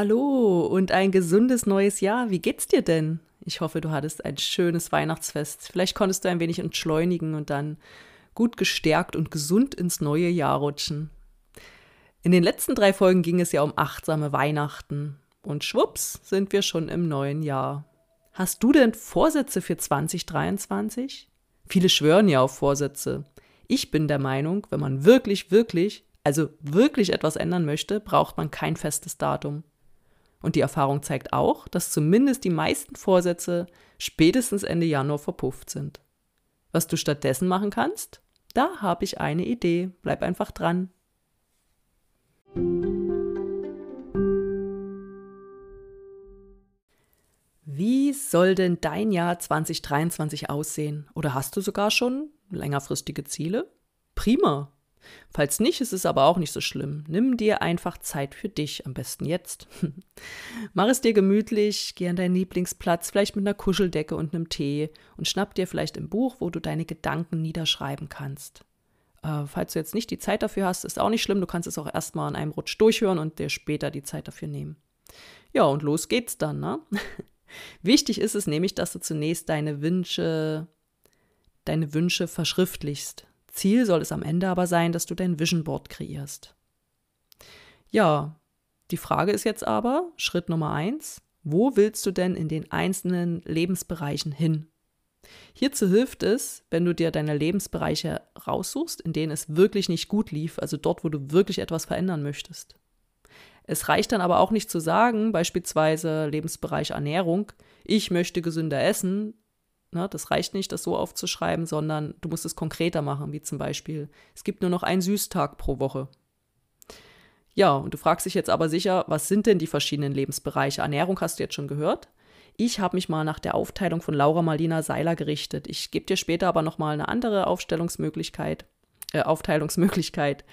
Hallo und ein gesundes neues Jahr. Wie geht's dir denn? Ich hoffe, du hattest ein schönes Weihnachtsfest. Vielleicht konntest du ein wenig entschleunigen und dann gut gestärkt und gesund ins neue Jahr rutschen. In den letzten drei Folgen ging es ja um achtsame Weihnachten. Und schwupps sind wir schon im neuen Jahr. Hast du denn Vorsätze für 2023? Viele schwören ja auf Vorsätze. Ich bin der Meinung, wenn man wirklich, wirklich, also wirklich etwas ändern möchte, braucht man kein festes Datum. Und die Erfahrung zeigt auch, dass zumindest die meisten Vorsätze spätestens Ende Januar verpufft sind. Was du stattdessen machen kannst? Da habe ich eine Idee. Bleib einfach dran. Wie soll denn dein Jahr 2023 aussehen? Oder hast du sogar schon längerfristige Ziele? Prima, Falls nicht, ist es aber auch nicht so schlimm. Nimm dir einfach Zeit für dich, am besten jetzt. Mach es dir gemütlich, geh an deinen Lieblingsplatz, vielleicht mit einer Kuscheldecke und einem Tee und schnapp dir vielleicht ein Buch, wo du deine Gedanken niederschreiben kannst. Äh, falls du jetzt nicht die Zeit dafür hast, ist auch nicht schlimm. Du kannst es auch erstmal an einem Rutsch durchhören und dir später die Zeit dafür nehmen. Ja, und los geht's dann, ne? Wichtig ist es nämlich, dass du zunächst deine Wünsche, deine Wünsche verschriftlichst. Ziel soll es am Ende aber sein, dass du dein Vision Board kreierst. Ja, die Frage ist jetzt aber, Schritt Nummer eins, wo willst du denn in den einzelnen Lebensbereichen hin? Hierzu hilft es, wenn du dir deine Lebensbereiche raussuchst, in denen es wirklich nicht gut lief, also dort, wo du wirklich etwas verändern möchtest. Es reicht dann aber auch nicht zu sagen, beispielsweise Lebensbereich Ernährung, ich möchte gesünder essen, Ne, das reicht nicht, das so aufzuschreiben, sondern du musst es konkreter machen, wie zum Beispiel, es gibt nur noch einen Süßtag pro Woche. Ja, und du fragst dich jetzt aber sicher, was sind denn die verschiedenen Lebensbereiche? Ernährung hast du jetzt schon gehört. Ich habe mich mal nach der Aufteilung von Laura Marlina Seiler gerichtet. Ich gebe dir später aber noch mal eine andere Aufstellungsmöglichkeit, äh, Aufteilungsmöglichkeit.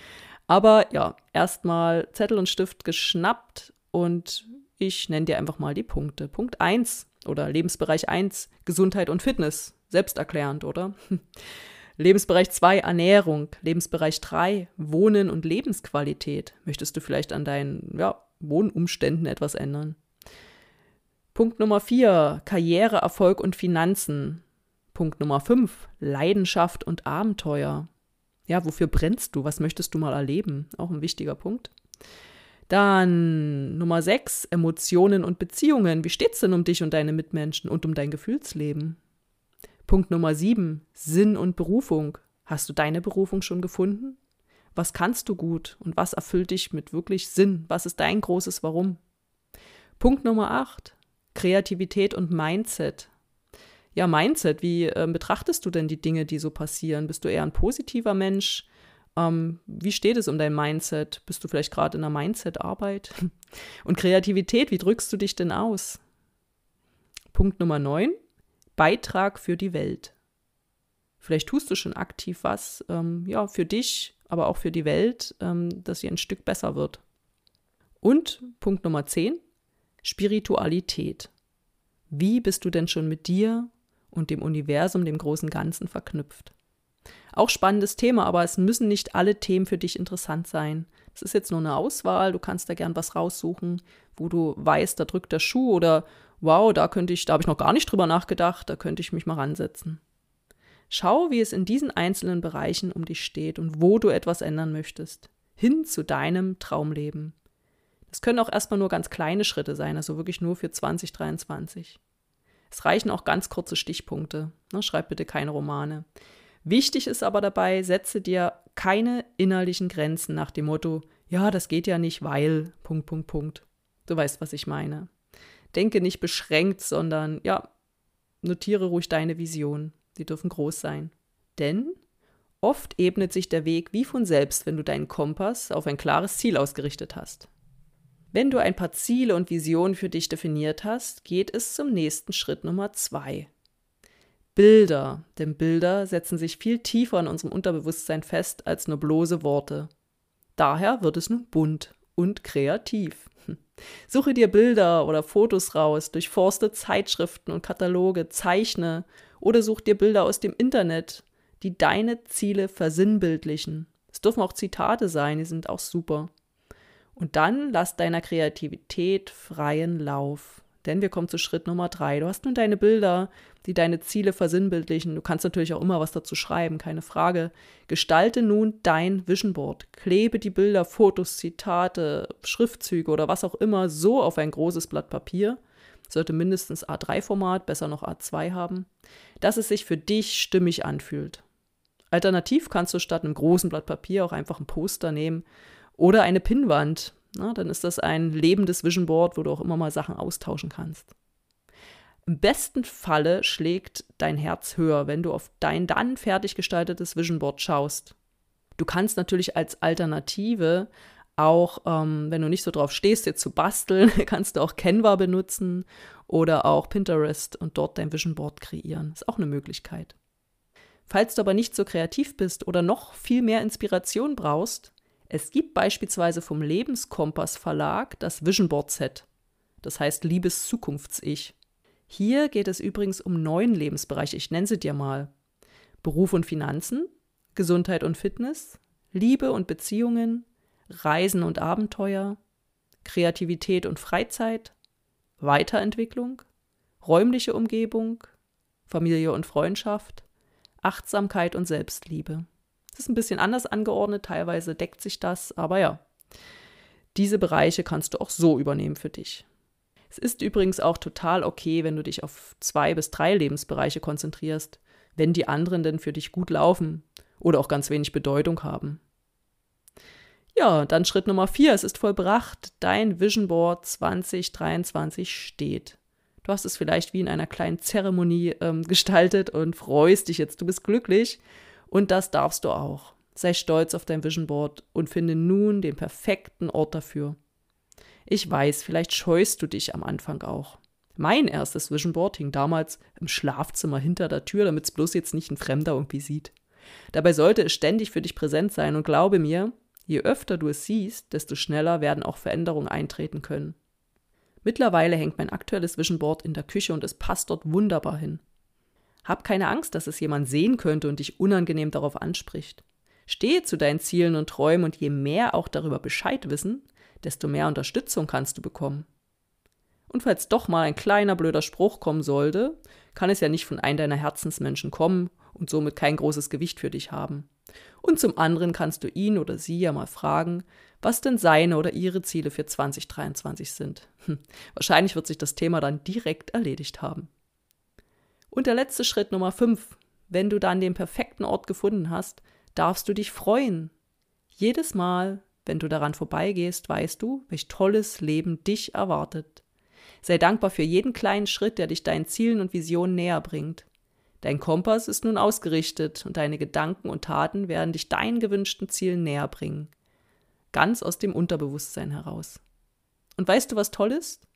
Aber ja, erstmal Zettel und Stift geschnappt und ich nenne dir einfach mal die Punkte. Punkt 1 oder Lebensbereich 1 Gesundheit und Fitness, selbsterklärend, oder? Lebensbereich 2 Ernährung, Lebensbereich 3 Wohnen und Lebensqualität. Möchtest du vielleicht an deinen ja, Wohnumständen etwas ändern? Punkt Nummer 4 Karriere, Erfolg und Finanzen. Punkt Nummer 5 Leidenschaft und Abenteuer. Ja, wofür brennst du? Was möchtest du mal erleben? Auch ein wichtiger Punkt. Dann Nummer 6, Emotionen und Beziehungen. Wie steht's denn um dich und deine Mitmenschen und um dein Gefühlsleben? Punkt Nummer 7, Sinn und Berufung. Hast du deine Berufung schon gefunden? Was kannst du gut und was erfüllt dich mit wirklich Sinn? Was ist dein großes Warum? Punkt Nummer 8, Kreativität und Mindset. Ja, Mindset, wie äh, betrachtest du denn die Dinge, die so passieren? Bist du eher ein positiver Mensch? Ähm, wie steht es um dein Mindset? Bist du vielleicht gerade in einer Mindset-Arbeit? Und Kreativität, wie drückst du dich denn aus? Punkt Nummer 9, Beitrag für die Welt. Vielleicht tust du schon aktiv was, ähm, ja, für dich, aber auch für die Welt, ähm, dass sie ein Stück besser wird. Und Punkt Nummer 10, Spiritualität. Wie bist du denn schon mit dir und dem Universum, dem großen Ganzen verknüpft? Auch spannendes Thema, aber es müssen nicht alle Themen für dich interessant sein. Es ist jetzt nur eine Auswahl, du kannst da gern was raussuchen, wo du weißt, da drückt der Schuh oder wow, da könnte ich, da habe ich noch gar nicht drüber nachgedacht, da könnte ich mich mal ransetzen. Schau, wie es in diesen einzelnen Bereichen um dich steht und wo du etwas ändern möchtest. Hin zu deinem Traumleben. Das können auch erstmal nur ganz kleine Schritte sein, also wirklich nur für 2023. Es reichen auch ganz kurze Stichpunkte. Ne, schreib bitte keine Romane. Wichtig ist aber dabei, setze dir keine innerlichen Grenzen nach dem Motto, ja, das geht ja nicht, weil, Punkt, Punkt, Punkt. Du weißt, was ich meine. Denke nicht beschränkt, sondern ja, notiere ruhig deine Vision. Sie dürfen groß sein. Denn oft ebnet sich der Weg wie von selbst, wenn du deinen Kompass auf ein klares Ziel ausgerichtet hast. Wenn du ein paar Ziele und Visionen für dich definiert hast, geht es zum nächsten Schritt Nummer zwei. Bilder, denn Bilder setzen sich viel tiefer in unserem Unterbewusstsein fest als nur bloße Worte. Daher wird es nun bunt und kreativ. Suche dir Bilder oder Fotos raus, durchforste Zeitschriften und Kataloge, zeichne oder such dir Bilder aus dem Internet, die deine Ziele versinnbildlichen. Es dürfen auch Zitate sein, die sind auch super. Und dann lass deiner Kreativität freien Lauf. Denn wir kommen zu Schritt Nummer drei. Du hast nun deine Bilder, die deine Ziele versinnbildlichen. Du kannst natürlich auch immer was dazu schreiben, keine Frage. Gestalte nun dein Vision Board. Klebe die Bilder, Fotos, Zitate, Schriftzüge oder was auch immer so auf ein großes Blatt Papier. Sollte mindestens A3-Format, besser noch A2 haben, dass es sich für dich stimmig anfühlt. Alternativ kannst du statt einem großen Blatt Papier auch einfach ein Poster nehmen oder eine Pinnwand. Na, dann ist das ein lebendes Vision Board, wo du auch immer mal Sachen austauschen kannst. Im besten Falle schlägt dein Herz höher, wenn du auf dein dann fertig gestaltetes Vision Board schaust. Du kannst natürlich als Alternative auch, ähm, wenn du nicht so drauf stehst, jetzt zu basteln, kannst du auch Canva benutzen oder auch Pinterest und dort dein Vision Board kreieren. Ist auch eine Möglichkeit. Falls du aber nicht so kreativ bist oder noch viel mehr Inspiration brauchst, es gibt beispielsweise vom Lebenskompass Verlag das Vision Board Set. Das heißt Liebes Zukunfts-Ich. Hier geht es übrigens um neun Lebensbereiche, ich nenne sie dir mal. Beruf und Finanzen, Gesundheit und Fitness, Liebe und Beziehungen, Reisen und Abenteuer, Kreativität und Freizeit, Weiterentwicklung, räumliche Umgebung, Familie und Freundschaft, Achtsamkeit und Selbstliebe. Das ist ein bisschen anders angeordnet, teilweise deckt sich das, aber ja, diese Bereiche kannst du auch so übernehmen für dich. Es ist übrigens auch total okay, wenn du dich auf zwei bis drei Lebensbereiche konzentrierst, wenn die anderen denn für dich gut laufen oder auch ganz wenig Bedeutung haben. Ja, dann Schritt Nummer vier. Es ist vollbracht. Dein Vision Board 2023 steht. Du hast es vielleicht wie in einer kleinen Zeremonie ähm, gestaltet und freust dich jetzt. Du bist glücklich und das darfst du auch. Sei stolz auf dein Vision Board und finde nun den perfekten Ort dafür. Ich weiß, vielleicht scheust du dich am Anfang auch. Mein erstes Vision Board hing damals im Schlafzimmer hinter der Tür, damit es bloß jetzt nicht ein Fremder irgendwie sieht. Dabei sollte es ständig für dich präsent sein und glaube mir, je öfter du es siehst, desto schneller werden auch Veränderungen eintreten können. Mittlerweile hängt mein aktuelles Vision Board in der Küche und es passt dort wunderbar hin. Hab keine Angst, dass es jemand sehen könnte und dich unangenehm darauf anspricht. Stehe zu deinen Zielen und Träumen und je mehr auch darüber Bescheid wissen, desto mehr Unterstützung kannst du bekommen. Und falls doch mal ein kleiner blöder Spruch kommen sollte, kann es ja nicht von einem deiner Herzensmenschen kommen und somit kein großes Gewicht für dich haben. Und zum anderen kannst du ihn oder sie ja mal fragen, was denn seine oder ihre Ziele für 2023 sind. Hm, wahrscheinlich wird sich das Thema dann direkt erledigt haben. Und der letzte Schritt Nummer 5. Wenn du dann den perfekten Ort gefunden hast, darfst du dich freuen. Jedes Mal, wenn du daran vorbeigehst, weißt du, welch tolles Leben dich erwartet. Sei dankbar für jeden kleinen Schritt, der dich deinen Zielen und Visionen näher bringt. Dein Kompass ist nun ausgerichtet und deine Gedanken und Taten werden dich deinen gewünschten Zielen näher bringen. Ganz aus dem Unterbewusstsein heraus. Und weißt du, was toll ist?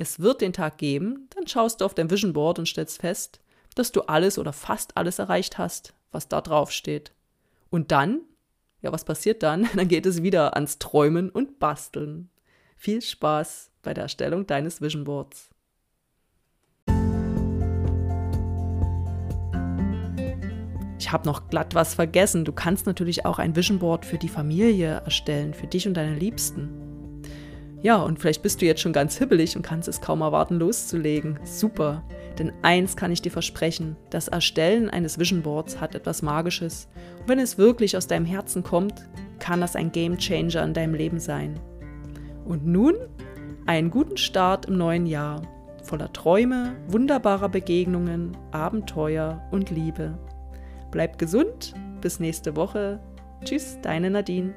Es wird den Tag geben, dann schaust du auf dein Vision Board und stellst fest, dass du alles oder fast alles erreicht hast, was da drauf steht. Und dann ja, was passiert dann? Dann geht es wieder ans Träumen und Basteln. Viel Spaß bei der Erstellung deines Vision Boards. Ich habe noch glatt was vergessen. Du kannst natürlich auch ein Vision Board für die Familie erstellen, für dich und deine Liebsten. Ja, und vielleicht bist du jetzt schon ganz hibbelig und kannst es kaum erwarten, loszulegen. Super. Denn eins kann ich dir versprechen, das Erstellen eines Vision Boards hat etwas Magisches. Und wenn es wirklich aus deinem Herzen kommt, kann das ein Game Changer in deinem Leben sein. Und nun einen guten Start im neuen Jahr, voller Träume, wunderbarer Begegnungen, Abenteuer und Liebe. Bleib gesund, bis nächste Woche. Tschüss, deine Nadine.